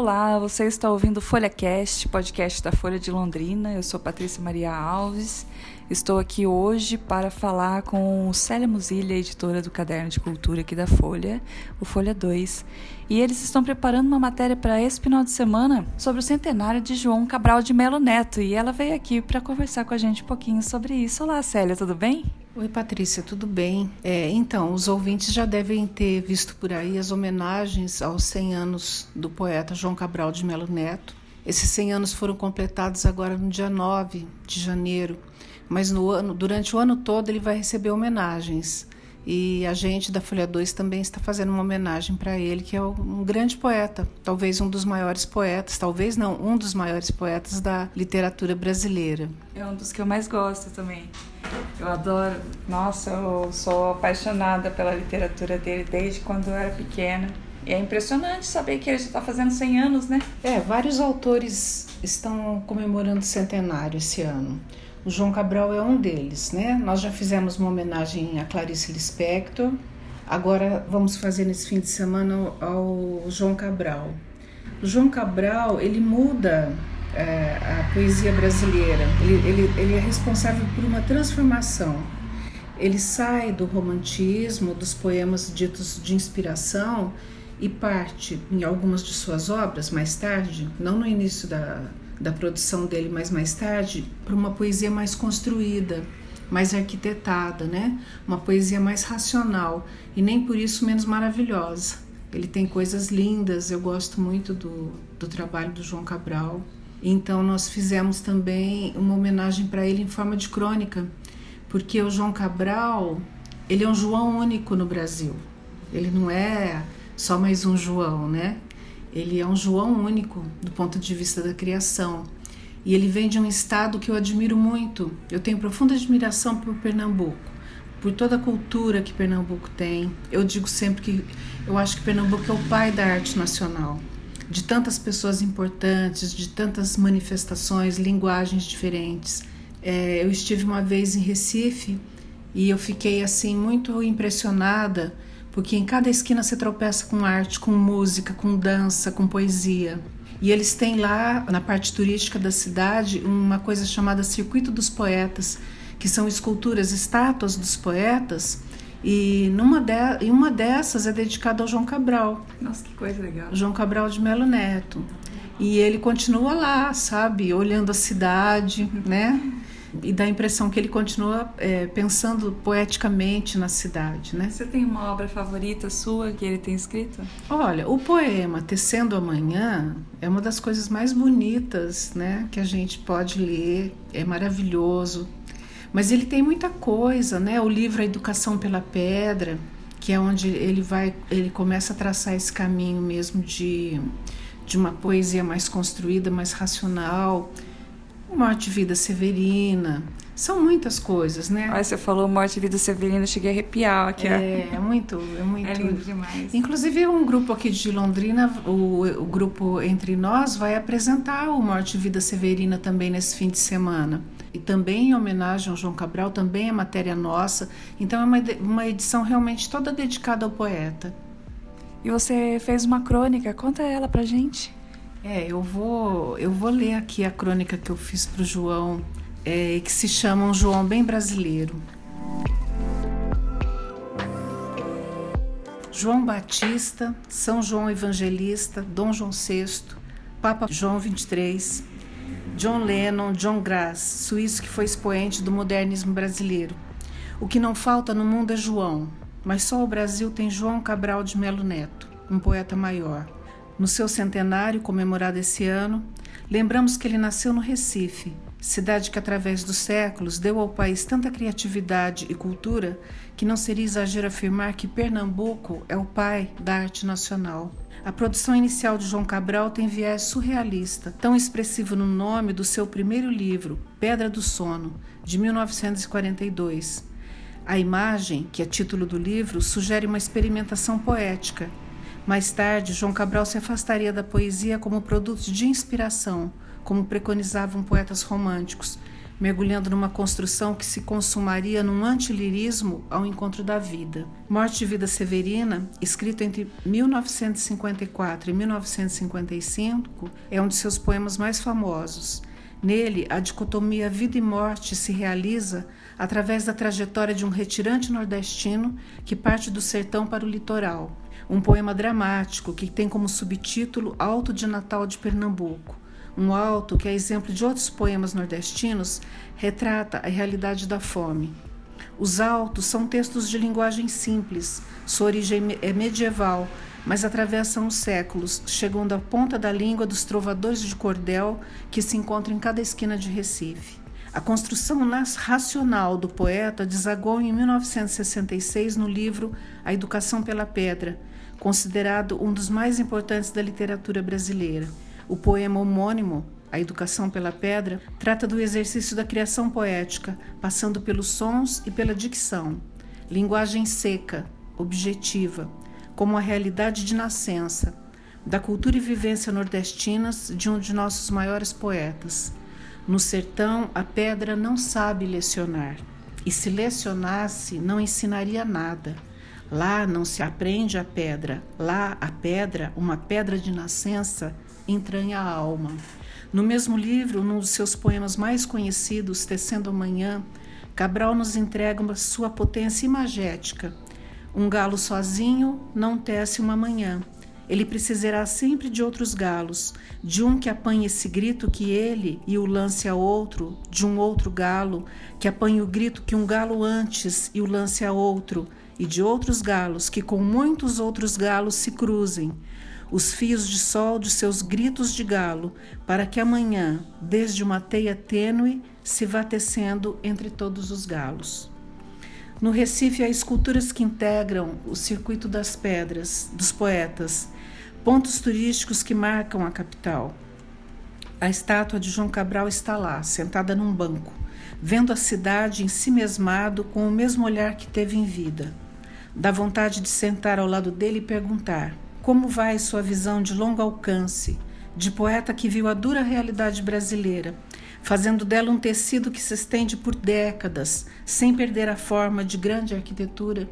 Olá, você está ouvindo FolhaCast, podcast da Folha de Londrina. Eu sou Patrícia Maria Alves. Estou aqui hoje para falar com Célia Musilha, editora do Caderno de Cultura aqui da Folha, o Folha 2. E eles estão preparando uma matéria para esse final de semana sobre o centenário de João Cabral de Melo Neto. E ela veio aqui para conversar com a gente um pouquinho sobre isso. Olá, Célia, tudo bem? Oi, Patrícia, tudo bem? É, então, os ouvintes já devem ter visto por aí as homenagens aos 100 anos do poeta João Cabral de Melo Neto. Esses 100 anos foram completados agora no dia 9 de janeiro, mas no ano, durante o ano todo ele vai receber homenagens. E a gente da Folha 2 também está fazendo uma homenagem para ele, que é um grande poeta, talvez um dos maiores poetas, talvez não, um dos maiores poetas da literatura brasileira. É um dos que eu mais gosto também. Eu adoro. Nossa, eu sou apaixonada pela literatura dele desde quando eu era pequena. É impressionante saber que ele já está fazendo 100 anos, né? É, vários autores estão comemorando o centenário esse ano. O João Cabral é um deles, né? Nós já fizemos uma homenagem a Clarice Lispector. Agora vamos fazer nesse fim de semana ao João Cabral. O João Cabral, ele muda é, a poesia brasileira. Ele, ele, ele é responsável por uma transformação. Ele sai do romantismo, dos poemas ditos de inspiração e parte, em algumas de suas obras, mais tarde, não no início da, da produção dele, mas mais tarde, para uma poesia mais construída, mais arquitetada, né? Uma poesia mais racional e nem por isso menos maravilhosa. Ele tem coisas lindas, eu gosto muito do, do trabalho do João Cabral. Então nós fizemos também uma homenagem para ele em forma de crônica, porque o João Cabral, ele é um João único no Brasil. Ele não é só mais um João, né? Ele é um João único do ponto de vista da criação. E ele vem de um estado que eu admiro muito. Eu tenho profunda admiração por Pernambuco, por toda a cultura que Pernambuco tem. Eu digo sempre que eu acho que Pernambuco é o pai da arte nacional de tantas pessoas importantes, de tantas manifestações, linguagens diferentes. É, eu estive uma vez em Recife e eu fiquei assim muito impressionada porque em cada esquina você tropeça com arte, com música, com dança, com poesia. E eles têm lá na parte turística da cidade uma coisa chamada Circuito dos Poetas, que são esculturas, estátuas dos poetas e numa de, e uma dessas é dedicada ao João Cabral. Nossa, que coisa legal. João Cabral de Melo Neto. E ele continua lá, sabe, olhando a cidade, né? E dá a impressão que ele continua é, pensando poeticamente na cidade, né? Você tem uma obra favorita sua que ele tem escrito? Olha, o poema Tecendo Amanhã é uma das coisas mais bonitas, né, que a gente pode ler. É maravilhoso, mas ele tem muita coisa, né? O livro A Educação pela Pedra, que é onde ele vai, ele começa a traçar esse caminho mesmo de, de uma poesia mais construída, mais racional. Morte e Vida Severina, são muitas coisas, né? Aí você falou Morte e Vida Severina, cheguei a arrepiar aqui. É, é muito, é muito. É lindo demais. Inclusive, um grupo aqui de Londrina, o, o grupo Entre Nós, vai apresentar o Morte e Vida Severina também nesse fim de semana e também em homenagem ao João Cabral, também é matéria nossa. Então é uma, uma edição realmente toda dedicada ao poeta. E você fez uma crônica, conta ela pra gente. É, eu vou, eu vou ler aqui a crônica que eu fiz pro João, é, que se chama Um João Bem Brasileiro. João Batista, São João Evangelista, Dom João VI, Papa João XXIII, John Lennon, John Grass, suíço que foi expoente do modernismo brasileiro. O que não falta no mundo é João, mas só o Brasil tem João Cabral de Melo Neto, um poeta maior. No seu centenário, comemorado esse ano, lembramos que ele nasceu no Recife, cidade que através dos séculos deu ao país tanta criatividade e cultura que não seria exagero afirmar que Pernambuco é o pai da arte nacional. A produção inicial de João Cabral tem viés surrealista, tão expressivo no nome do seu primeiro livro, Pedra do Sono, de 1942. A imagem, que é título do livro, sugere uma experimentação poética. Mais tarde, João Cabral se afastaria da poesia como produto de inspiração, como preconizavam poetas românticos, mergulhando numa construção que se consumaria num antilirismo ao encontro da vida. Morte e Vida Severina, escrito entre 1954 e 1955, é um de seus poemas mais famosos. Nele, a dicotomia vida e morte se realiza através da trajetória de um retirante nordestino que parte do sertão para o litoral. Um poema dramático que tem como subtítulo Alto de Natal de Pernambuco um alto que, a exemplo de outros poemas nordestinos, retrata a realidade da fome. Os altos são textos de linguagem simples, sua origem é medieval, mas atravessam os séculos, chegando à ponta da língua dos trovadores de cordel que se encontram em cada esquina de Recife. A construção racional do poeta desagou em 1966 no livro A Educação pela Pedra, considerado um dos mais importantes da literatura brasileira. O poema homônimo, A Educação pela Pedra, trata do exercício da criação poética, passando pelos sons e pela dicção. Linguagem seca, objetiva, como a realidade de nascença, da cultura e vivência nordestinas de um de nossos maiores poetas. No sertão, a pedra não sabe lecionar, e se lecionasse, não ensinaria nada. Lá não se aprende a pedra, lá a pedra, uma pedra de nascença, entranha a alma. No mesmo livro, num dos seus poemas mais conhecidos, Tecendo Amanhã, Cabral nos entrega uma sua potência imagética. Um galo sozinho não tece uma manhã. Ele precisará sempre de outros galos, de um que apanhe esse grito que ele e o lance a outro, de um outro galo, que apanhe o grito que um galo antes e o lance a outro, e de outros galos que com muitos outros galos se cruzem, os fios de sol de seus gritos de galo, para que amanhã, desde uma teia tênue, se vá tecendo entre todos os galos. No Recife há esculturas que integram o circuito das pedras, dos poetas, pontos turísticos que marcam a capital. A estátua de João Cabral está lá, sentada num banco, vendo a cidade em si mesmado com o mesmo olhar que teve em vida. Dá vontade de sentar ao lado dele e perguntar: como vai sua visão de longo alcance, de poeta que viu a dura realidade brasileira, fazendo dela um tecido que se estende por décadas, sem perder a forma de grande arquitetura?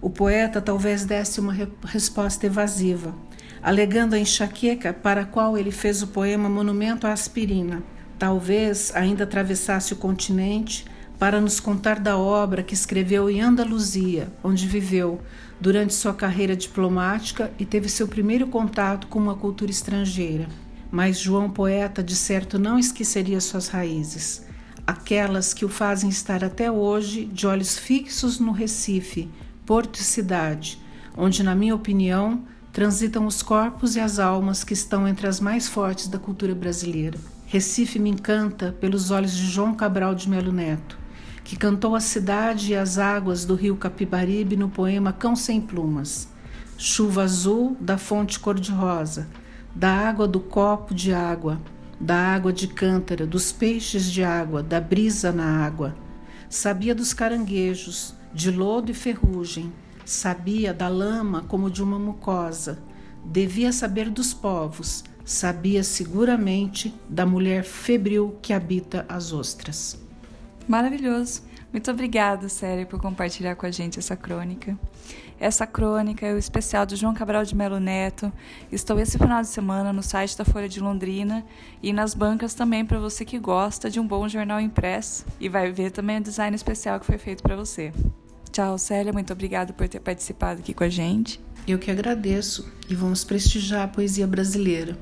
O poeta talvez desse uma re resposta evasiva, alegando a enxaqueca para a qual ele fez o poema Monumento à Aspirina. Talvez ainda atravessasse o continente para nos contar da obra que escreveu em Andaluzia, onde viveu durante sua carreira diplomática e teve seu primeiro contato com uma cultura estrangeira. Mas João Poeta, de certo, não esqueceria suas raízes, aquelas que o fazem estar até hoje de olhos fixos no Recife, porto e cidade, onde, na minha opinião, transitam os corpos e as almas que estão entre as mais fortes da cultura brasileira. Recife me encanta pelos olhos de João Cabral de Melo Neto que cantou a cidade e as águas do rio Capibaribe no poema Cão Sem Plumas. Chuva azul da fonte cor-de-rosa, da água do copo de água, da água de cântara, dos peixes de água, da brisa na água. Sabia dos caranguejos, de lodo e ferrugem, sabia da lama como de uma mucosa, devia saber dos povos, sabia seguramente da mulher febril que habita as ostras. Maravilhoso. Muito obrigada, Série, por compartilhar com a gente essa crônica. Essa crônica é o especial do João Cabral de Melo Neto. Estou esse final de semana no site da Folha de Londrina e nas bancas também para você que gosta de um bom jornal impresso e vai ver também o design especial que foi feito para você. Tchau, Célia. Muito obrigada por ter participado aqui com a gente. Eu que agradeço e vamos prestigiar a poesia brasileira.